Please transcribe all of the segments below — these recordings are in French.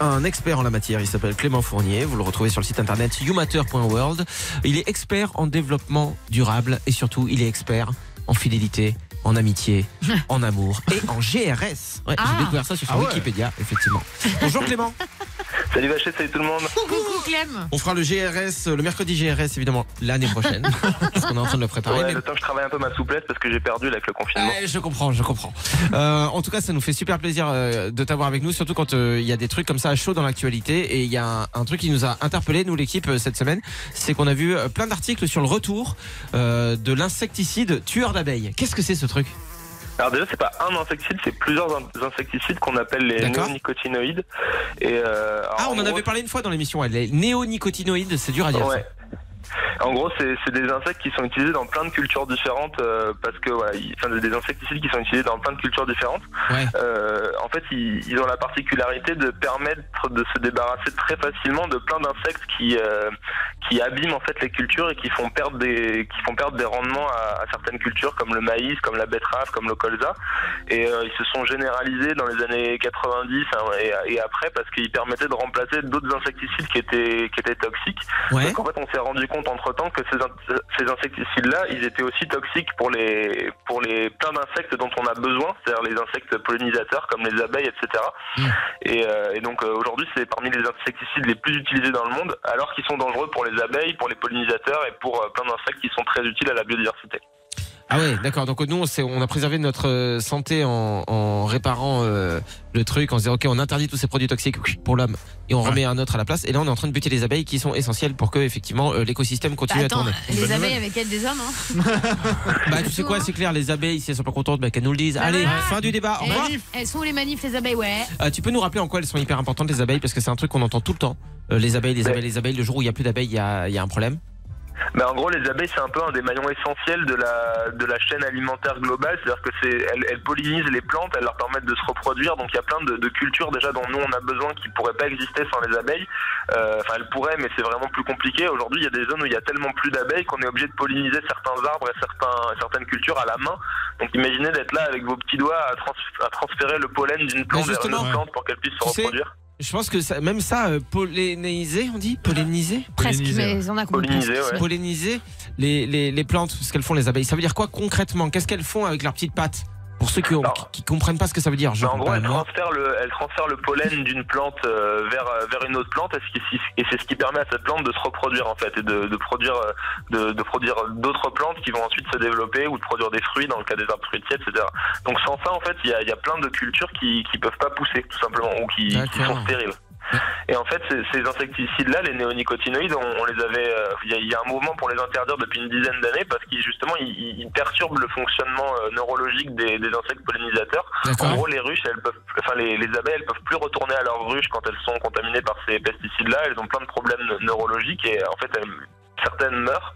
un expert en la matière. Il s'appelle Clément Fournier. Vous le retrouvez sur le site internet youmatter.world. Il est expert en développement durable et surtout, il est expert en fidélité, en amitié, en amour et en GRS. Ouais, Ah. J'ai découvert ça sur son Ah ouais. Wikipédia, effectivement. Bonjour Clément. Salut Vachet, salut tout le monde. Coucou Clem. On fera le GRS, le mercredi GRS évidemment l'année prochaine. parce qu'on est en train de le préparer. Ouais, mais- le temps que je travaille un peu ma souplesse parce que j'ai perdu là, avec le confinement. Ouais, je comprends, je comprends. Euh, en tout cas, ça nous fait super plaisir euh, de t'avoir avec nous, surtout quand euh, il y a des trucs comme ça à chaud dans l'actualité. Et il y a un, un truc qui nous a interpellé, nous l'équipe, cette semaine, c'est qu'on a vu plein d'articles sur le retour euh, de l'insecticide tueur d'abeilles. Qu'est-ce que c'est ce truc? Alors déjà, c'est pas un insecticide, c'est plusieurs in- insecticides qu'on appelle les néonicotinoïdes. Et euh, Ah, on en gros, avait parlé une fois dans l'émission. ouais, Les néonicotinoïdes, c'est dur à dire. ça. En gros, c'est des insectes qui sont utilisés dans plein de cultures différentes euh, parce que voilà, enfin, des insecticides qui sont utilisés dans plein de cultures différentes. Ouais. Euh, en fait, ils, ils ont la particularité de permettre de se débarrasser très facilement de plein d'insectes qui euh, qui abîment en fait les cultures et qui font perdre des qui font perdre des rendements à, à certaines cultures comme le maïs, comme la betterave, comme le colza. Et euh, ils se sont généralisés dans les années 90 hein, et, et après parce qu'ils permettaient de remplacer d'autres insecticides qui étaient qui étaient toxiques. Ouais. Donc en fait, on s'est rendu compte entre temps que ces, in- ces insecticides-là, ils étaient aussi toxiques pour les pour les plein d'insectes dont on a besoin, c'est-à-dire les insectes pollinisateurs comme les abeilles, etc. Mm. Et, euh, et donc euh, aujourd'hui, c'est parmi les insecticides les plus utilisés dans le monde, alors qu'ils sont dangereux pour les abeilles, pour les pollinisateurs et pour euh, plein d'insectes qui sont très utiles à la biodiversité. Ah ouais, d'accord. Donc nous, on, s'est- on a préservé notre euh, santé en, en réparant euh, le truc, en se disant ok, on interdit tous ces produits toxiques pour l'homme et on remet un autre à la place. Et là, on est en train de buter les abeilles qui sont essentielles pour que effectivement euh, l'écosystème Bah, continue à attends, tourner. les Bonne abeilles nouvelle. avec elles des hommes. Hein. Bah tu sais quoi, c'est clair, les abeilles, si elles sont pas contentes, bah, qu'elles nous le disent. Bah Allez, ouais. fin du débat. Au revoir. elles sont où les manifs les abeilles Ouais. Euh, tu peux nous rappeler en quoi elles sont hyper importantes les abeilles parce que c'est un truc qu'on entend tout le temps. Euh, les abeilles, les abeilles, les abeilles. Le jour où il y a plus d'abeilles, il y a, il y a un problème. Mais en gros, les abeilles, c'est un peu un des maillons essentiels de la, de la chaîne alimentaire globale. C'est-à-dire que c'est, elles, elles pollinisent les plantes, elles leur permettent de se reproduire. Donc il y a plein de, de cultures déjà dont nous on a besoin qui pourraient pas exister sans les abeilles. Euh, Enfin, elles pourraient, mais c'est vraiment plus compliqué. Aujourd'hui, il y a des zones où il y a tellement plus d'abeilles qu'on est obligé de polliniser certains arbres et certains, certaines cultures à la main. Donc imaginez d'être là avec vos petits doigts à, trans- à transférer le pollen d'une plante vers une autre plante pour qu'elle puisse se reproduire. Je pense que ça, même ça, euh, polliniser, on dit Polliniser Presque, mais on a compris. Polliniser, ouais. Polliniser les, les, les plantes, ce qu'elles font les abeilles. Ça veut dire quoi concrètement? Qu'est-ce qu'elles font avec leurs petites pattes? Pour ceux qui, ont, Alors, qui, qui comprennent pas ce que ça veut dire. Je en gros, elle transfère le, elle transfère le pollen d'une plante euh, vers euh, vers une autre plante, et c'est ce qui permet à cette plante de se reproduire en fait et de, de produire euh, de, de produire d'autres plantes qui vont ensuite se développer ou de produire des fruits dans le cas des arbres fruitiers, etc. Donc sans ça, en fait, il y a, il y a plein de cultures qui qui peuvent pas pousser tout simplement ou qui, qui sont stériles. Et en fait, ces, ces insecticides-là, les néonicotinoïdes, on, on les avait. euh, Il y, a- il y a un mouvement pour les interdire depuis une dizaine d'années parce qu'ils justement ils, ils- perturbent le fonctionnement euh, neurologique des, des insectes pollinisateurs. En gros, les ruches, elles peuvent, enfin les, les abeilles, elles peuvent plus retourner à leurs ruches quand elles sont contaminées par ces pesticides-là. Elles ont plein de problèmes ne- neurologiques et en fait, elles- certaines meurent.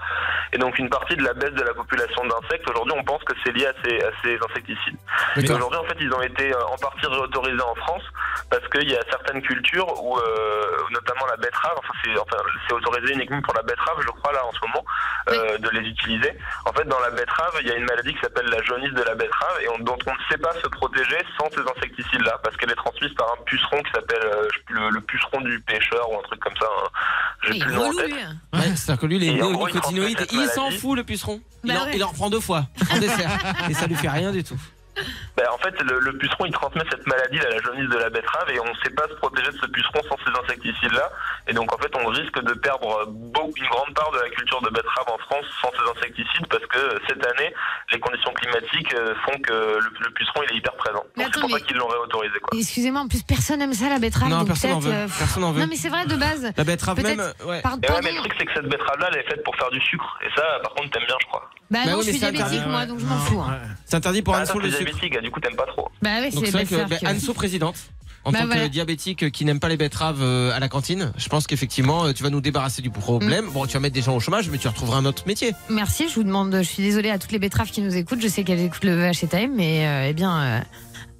Et donc, une partie de la baisse de la population d'insectes, aujourd'hui, on pense que c'est lié à ces, à ces insecticides. Mais aujourd'hui, en fait, ils ont été euh, en partie réautorisés en France parce qu'il y a certaines cultures où, euh, notamment la betterave, enfin, c'est enfin, autorisé uniquement pour la betterave, je crois, là, en ce moment, euh, de les utiliser. En fait, dans la betterave, il y a une maladie qui s'appelle la jaunisse de la betterave et on- dont on ne sait pas se protéger sans ces insecticides-là parce qu'elle est transmise par un puceron qui s'appelle euh, le puceron du pêcheur ou un truc comme ça. hein. J'ai Il plus le nom en relou, tête. lui. Ouais, C'est-à-dire que lui, les Et en gros, néonicotinoïdes, il transmet il cette s'en maladie. fout le puceron. Il, Bah en, ouais. il en reprend deux fois en dessert. Et ça lui fait rien du tout. Ben, en fait, le, le puceron, il transmet cette maladie, là, la jaunisse de la betterave, et on ne sait pas se protéger de ce puceron sans ces insecticides-là. Et donc, en fait, on risque de perdre beaucoup, une grande part de la culture de betterave en France sans ces insecticides, parce que cette année, les conditions climatiques euh, font que le, le puceron, il est hyper présent. Donc, c'est pour ça qu'ils l'ont réautorisé, quoi. Excusez-moi, en plus personne aime ça la betterave. non, donc personne n'en veut. euh, veut. Non mais c'est vrai de base. La betterave même, ouais. Par- Et ouais, pardon. mais le truc, c'est que cette betterave-là, elle est faite pour faire du sucre. Et ça, par contre, t'aimes bien, je crois. Bah, Bah non, oui, je suis diabétique moi, donc je m'en fous. hein. C'est interdit pour Ah, Anso le sucre. diabétique, du coup, t'aimes pas trop. Bah oui, Donc c'est c'est vrai que belle que- Anso présidente, en Bah tant voilà. que diabétique qui n'aime pas les betteraves euh, à la cantine, je pense qu'effectivement euh, tu vas nous débarrasser du problème. Mm. Bon, tu vas mettre des gens au chômage, mais tu retrouveras un autre métier. Merci, je vous demande, je suis désolée à toutes les betteraves qui nous écoutent. Je sais qu'elles écoutent le VH Time, mais euh, eh bien, euh,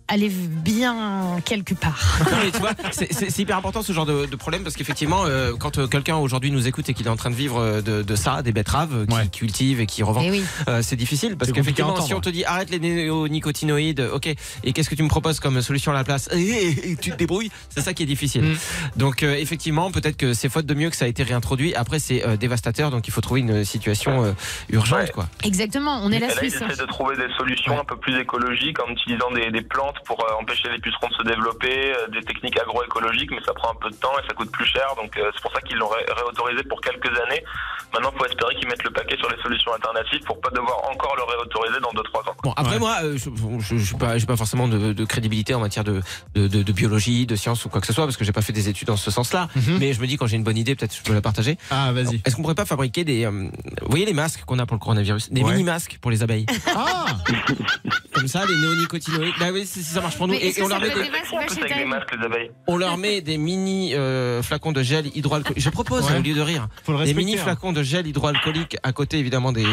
aller bien quelque part. Non, mais tu vois, c'est- c'est c'est hyper important ce genre de, de problème parce qu'effectivement, euh, quand euh, quelqu'un aujourd'hui nous écoute et qu'il est en train de vivre euh, de, de ça, des betteraves qui Ouais. cultive et qui revend, Et oui. euh, c'est difficile parce qu'effectivement, si on te dit arrête les néonicotinoïdes, ok, et qu'est-ce que tu me proposes comme solution à la place? Et, et- et tu te débrouilles, c'est ça qui est difficile. Mm. Donc euh, effectivement, peut-être que c'est faute de mieux que ça a été réintroduit. Après, c'est euh, dévastateur, donc il faut trouver une situation euh, urgente, Ouais. quoi. Exactement, on est Et la là, ils Suisse. hein. essaient de trouver des solutions Ouais. un peu plus écologiques en utilisant des, des plantes pour euh, empêcher les pucerons de se développer, euh, des techniques agroécologiques, mais ça prend un peu de temps et ça coûte plus cher. Donc euh, c'est pour ça qu'ils l'ont ré- réautorisé pour quelques années. Maintenant, il faut espérer qu'ils mettent le paquet sur les solutions alternatives pour pas devoir encore le réautoriser dans 2-3 ans. Bon, après Ouais. moi, euh, je je- je suis pas, j'ai pas forcément de, de crédibilité en matière de, de, de- de biologie, de science ou quoi que ce soit, parce que j'ai pas fait des études dans ce sens-là. Mhm. Mais je me dis quand j'ai une bonne idée, peut-être je peux la partager. Ah, vas-y. Est-ce qu'on pourrait pas fabriquer des, euh, vous voyez les masques qu'on a pour le coronavirus, des Ouais. mini masques pour les abeilles, Ah comme ça, les néonicotinoïdes. Bah oui, si si ça marche pour nous. Mais Et, on leur met des, masques, les abeilles on leur met des mini euh, flacons de gel hydroalcoolique. Je propose Ouais. au lieu de rire. Faut le Des mini hein. flacons de gel hydroalcoolique à côté évidemment des,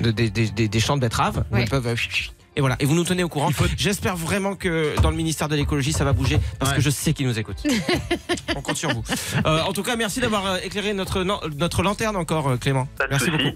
de- des, des, des- des champs de betteraves où Ouais. ils peuvent. euh, Et voilà, et vous nous tenez au courant. Faut- J'espère vraiment que dans le ministère de l'écologie ça va bouger parce Ouais. que je sais qu'ils nous écoutent. On compte sur vous. Euh, en tout cas, merci d'avoir euh, éclairé notre, notre lanterne encore, Clément. De Merci beaucoup.